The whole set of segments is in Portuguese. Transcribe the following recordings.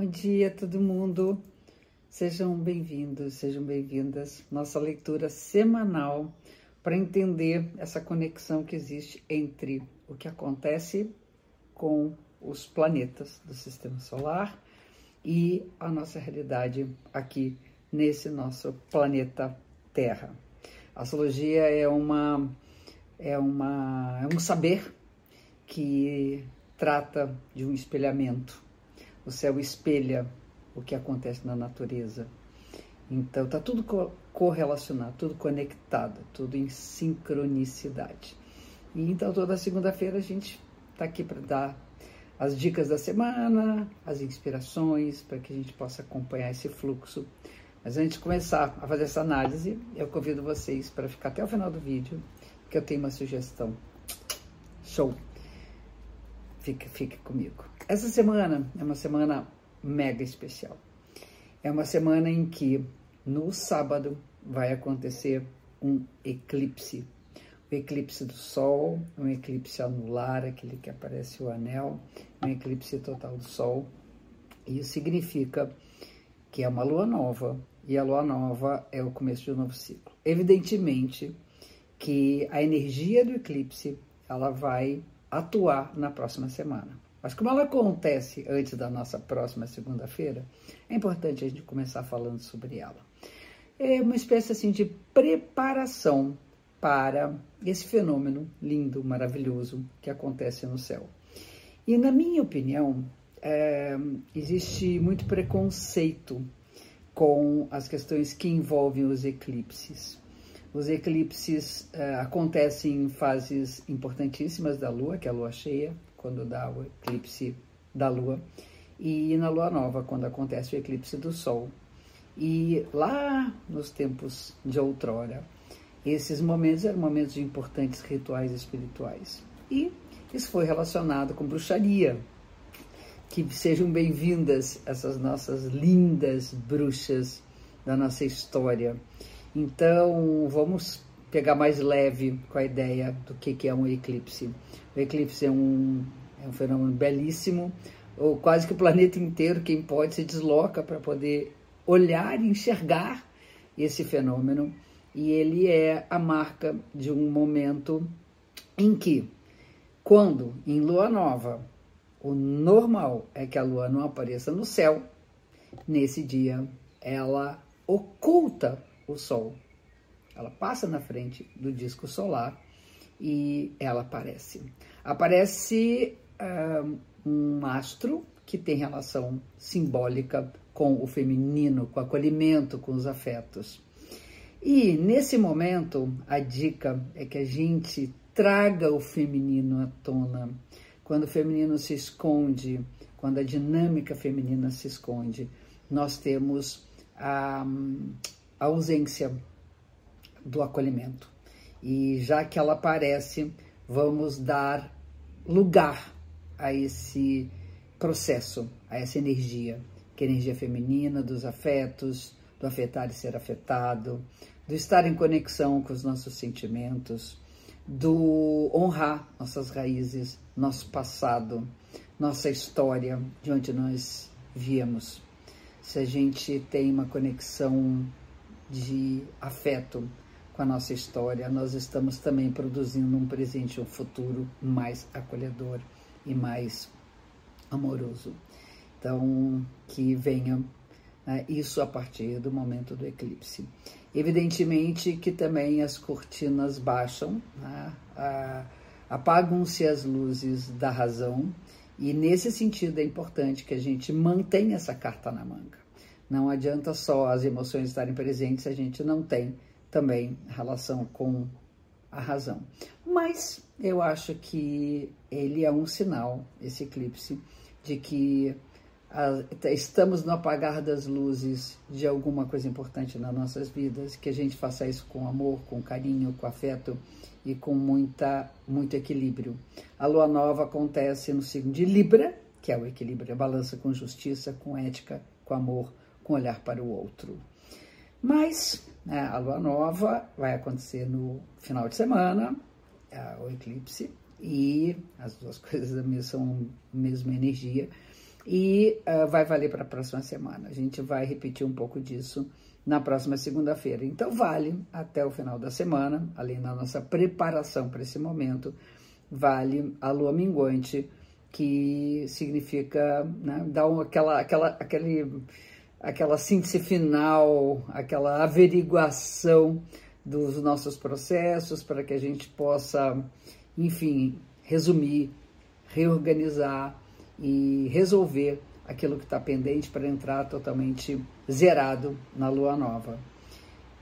Bom dia, todo mundo. Sejam bem-vindos, sejam bem-vindas. Nossa leitura semanal para entender essa conexão que existe entre o que acontece com os planetas do sistema solar e a nossa realidade aqui nesse nosso planeta Terra. A astrologia é uma é uma é um saber que trata de um espelhamento o céu espelha o que acontece na natureza. Então está tudo co correlacionado, tudo conectado, tudo em sincronicidade. E então toda segunda-feira a gente está aqui para dar as dicas da semana, as inspirações, para que a gente possa acompanhar esse fluxo. Mas antes de começar a fazer essa análise, eu convido vocês para ficar até o final do vídeo, que eu tenho uma sugestão. Show! Fique, fique comigo. Essa semana é uma semana mega especial. É uma semana em que no sábado vai acontecer um eclipse. O eclipse do Sol, um eclipse anular, aquele que aparece o anel, um eclipse total do Sol. Isso significa que é uma lua nova, e a lua nova é o começo de um novo ciclo. Evidentemente que a energia do eclipse ela vai atuar na próxima semana. Mas como ela acontece antes da nossa próxima segunda-feira, é importante a gente começar falando sobre ela. É uma espécie assim de preparação para esse fenômeno lindo, maravilhoso que acontece no céu. E na minha opinião, é, existe muito preconceito com as questões que envolvem os eclipses. Os eclipses é, acontecem em fases importantíssimas da Lua, que é a Lua cheia, quando dá o eclipse da Lua, e na Lua Nova, quando acontece o eclipse do Sol. E lá nos tempos de outrora, esses momentos eram momentos de importantes rituais espirituais. E isso foi relacionado com bruxaria. Que sejam bem-vindas essas nossas lindas bruxas da nossa história. Então, vamos pegar mais leve com a ideia do que, é um eclipse. O eclipse é um, é um fenômeno belíssimo, ou quase que o planeta inteiro, quem pode, se desloca para poder olhar e enxergar esse fenômeno. E ele é a marca de um momento em que, quando em lua nova, o normal é que a lua não apareça no céu, nesse dia ela oculta o sol ela passa na frente do disco solar e ela aparece. Aparece uh, um astro que tem relação simbólica com o feminino, com o acolhimento, com os afetos. E nesse momento, a dica é que a gente traga o feminino à tona. Quando o feminino se esconde, quando a dinâmica feminina se esconde, nós temos a, a ausência do acolhimento. E já que ela aparece, vamos dar lugar a esse processo, a essa energia, que é a energia feminina dos afetos, do afetar e ser afetado, do estar em conexão com os nossos sentimentos, do honrar nossas raízes, nosso passado, nossa história, de onde nós viemos. Se a gente tem uma conexão de afeto com a nossa história, nós estamos também produzindo um presente e um futuro mais acolhedor e mais amoroso. Então, que venha né, isso a partir do momento do eclipse. Evidentemente que também as cortinas baixam, né, apagam-se as luzes da razão, e nesse sentido é importante que a gente mantenha essa carta na manga. Não adianta só as emoções estarem presentes se a gente não tem também relação com a razão. Mas eu acho que ele é um sinal, esse eclipse, de que a, estamos no apagar das luzes de alguma coisa importante nas nossas vidas, que a gente faça isso com amor, com carinho, com afeto e com muita, muito equilíbrio. A lua nova acontece no signo de Libra, que é o equilíbrio, a balança com justiça, com ética, com amor, com olhar para o outro. Mas né, a lua nova vai acontecer no final de semana, é, o eclipse, e as duas coisas são a mesma energia. e uh, vai valer para a próxima semana. A gente vai repetir um pouco disso na próxima segunda-feira. Então, vale até o final da semana, além da nossa preparação para esse momento, vale a lua minguante, que significa né, dar aquela, aquela, aquele, aquela síntese final, aquela averiguação dos nossos processos para que a gente possa, enfim, resumir, reorganizar e resolver aquilo que está pendente para entrar totalmente zerado na lua nova.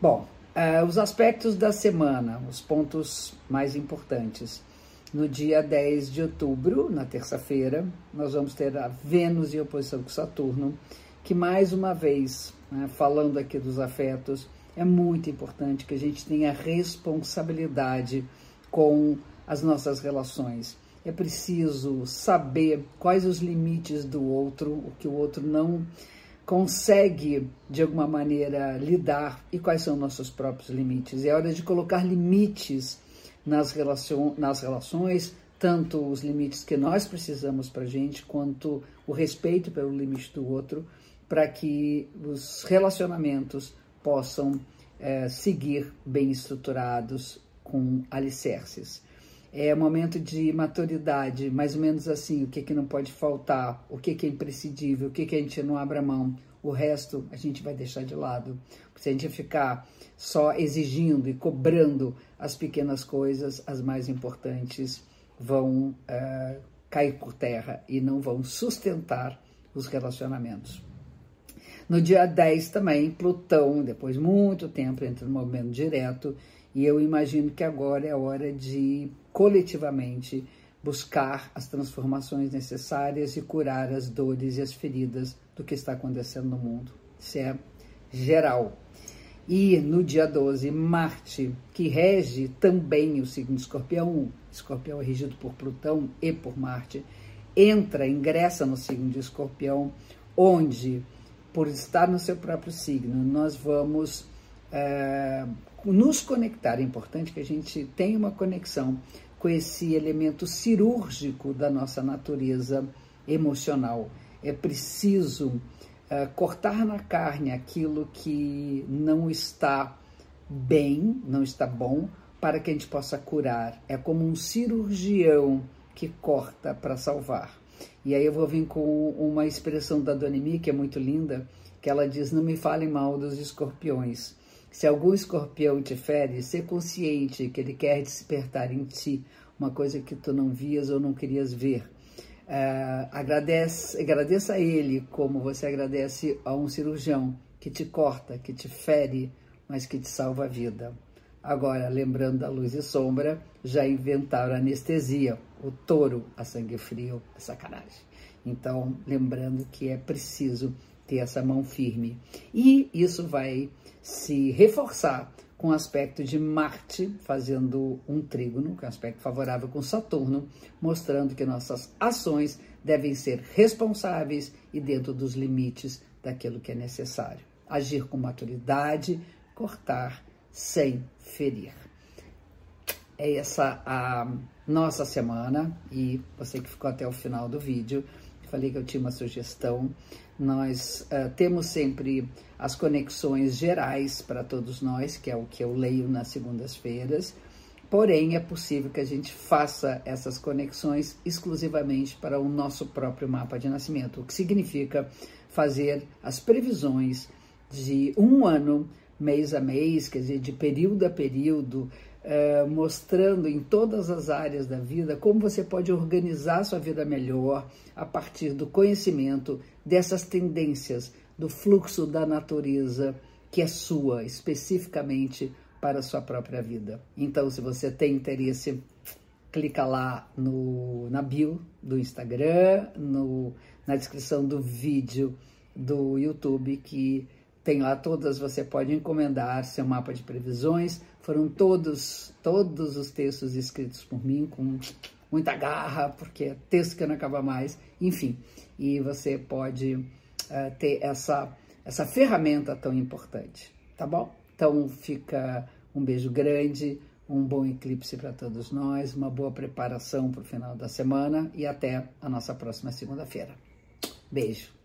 Bom, uh, os aspectos da semana, os pontos mais importantes. No dia 10 de outubro, na terça-feira, nós vamos ter a Vênus em oposição com Saturno, que mais uma vez, né, falando aqui dos afetos, é muito importante que a gente tenha responsabilidade com as nossas relações. É preciso saber quais os limites do outro, o que o outro não consegue de alguma maneira lidar e quais são nossos próprios limites. É hora de colocar limites nas, relacion, nas relações, tanto os limites que nós precisamos para a gente, quanto o respeito pelo limite do outro, para que os relacionamentos possam é, seguir bem estruturados com alicerces. É momento de maturidade, mais ou menos assim, o que, que não pode faltar, o que, que é imprescindível, o que, que a gente não abra mão, o resto a gente vai deixar de lado. Se a gente ficar só exigindo e cobrando as pequenas coisas, as mais importantes vão uh, cair por terra e não vão sustentar os relacionamentos. No dia 10 também, Plutão, depois de muito tempo, entra no movimento direto, e eu imagino que agora é a hora de coletivamente buscar as transformações necessárias e curar as dores e as feridas do que está acontecendo no mundo. Isso é geral. E no dia 12, Marte, que rege também o signo de Escorpião, Escorpião é regido por Plutão e por Marte, entra, ingressa no signo de Escorpião, onde, por estar no seu próprio signo, nós vamos é, nos conectar. É importante que a gente tenha uma conexão com esse elemento cirúrgico da nossa natureza emocional. É preciso uh, cortar na carne aquilo que não está bem, não está bom, para que a gente possa curar. É como um cirurgião que corta para salvar. E aí eu vou vir com uma expressão da Dona Emi, que é muito linda, que ela diz: Não me falem mal dos escorpiões. Se algum escorpião te fere, ser consciente que ele quer despertar em ti uma coisa que tu não vias ou não querias ver. Uh, agradece, agradeça a ele como você agradece a um cirurgião que te corta, que te fere, mas que te salva a vida. Agora, lembrando da luz e sombra, já inventaram anestesia, o touro a sangue frio, é sacanagem. Então, lembrando que é preciso ter essa mão firme. E isso vai se reforçar com o aspecto de Marte fazendo um trígono, que é um aspecto favorável com Saturno, mostrando que nossas ações devem ser responsáveis e dentro dos limites daquilo que é necessário. Agir com maturidade, cortar sem ferir. É essa a nossa semana e você que ficou até o final do vídeo, falei que eu tinha uma sugestão. Nós uh, temos sempre as conexões gerais para todos nós, que é o que eu leio nas segundas-feiras. Porém, é possível que a gente faça essas conexões exclusivamente para o nosso próprio mapa de nascimento, o que significa fazer as previsões de um ano, mês a mês, quer dizer, de período a período, Uh, mostrando em todas as áreas da vida como você pode organizar sua vida melhor a partir do conhecimento dessas tendências do fluxo da natureza que é sua, especificamente para a sua própria vida. Então, se você tem interesse, clica lá no, na bio do Instagram, no, na descrição do vídeo do YouTube, que tem lá todas, você pode encomendar seu mapa de previsões. Foram todos, todos os textos escritos por mim com muita garra, porque é texto que não acaba mais, enfim. E você pode uh, ter essa, essa ferramenta tão importante, tá bom? Então fica um beijo grande, um bom eclipse para todos nós, uma boa preparação para o final da semana e até a nossa próxima segunda-feira. Beijo.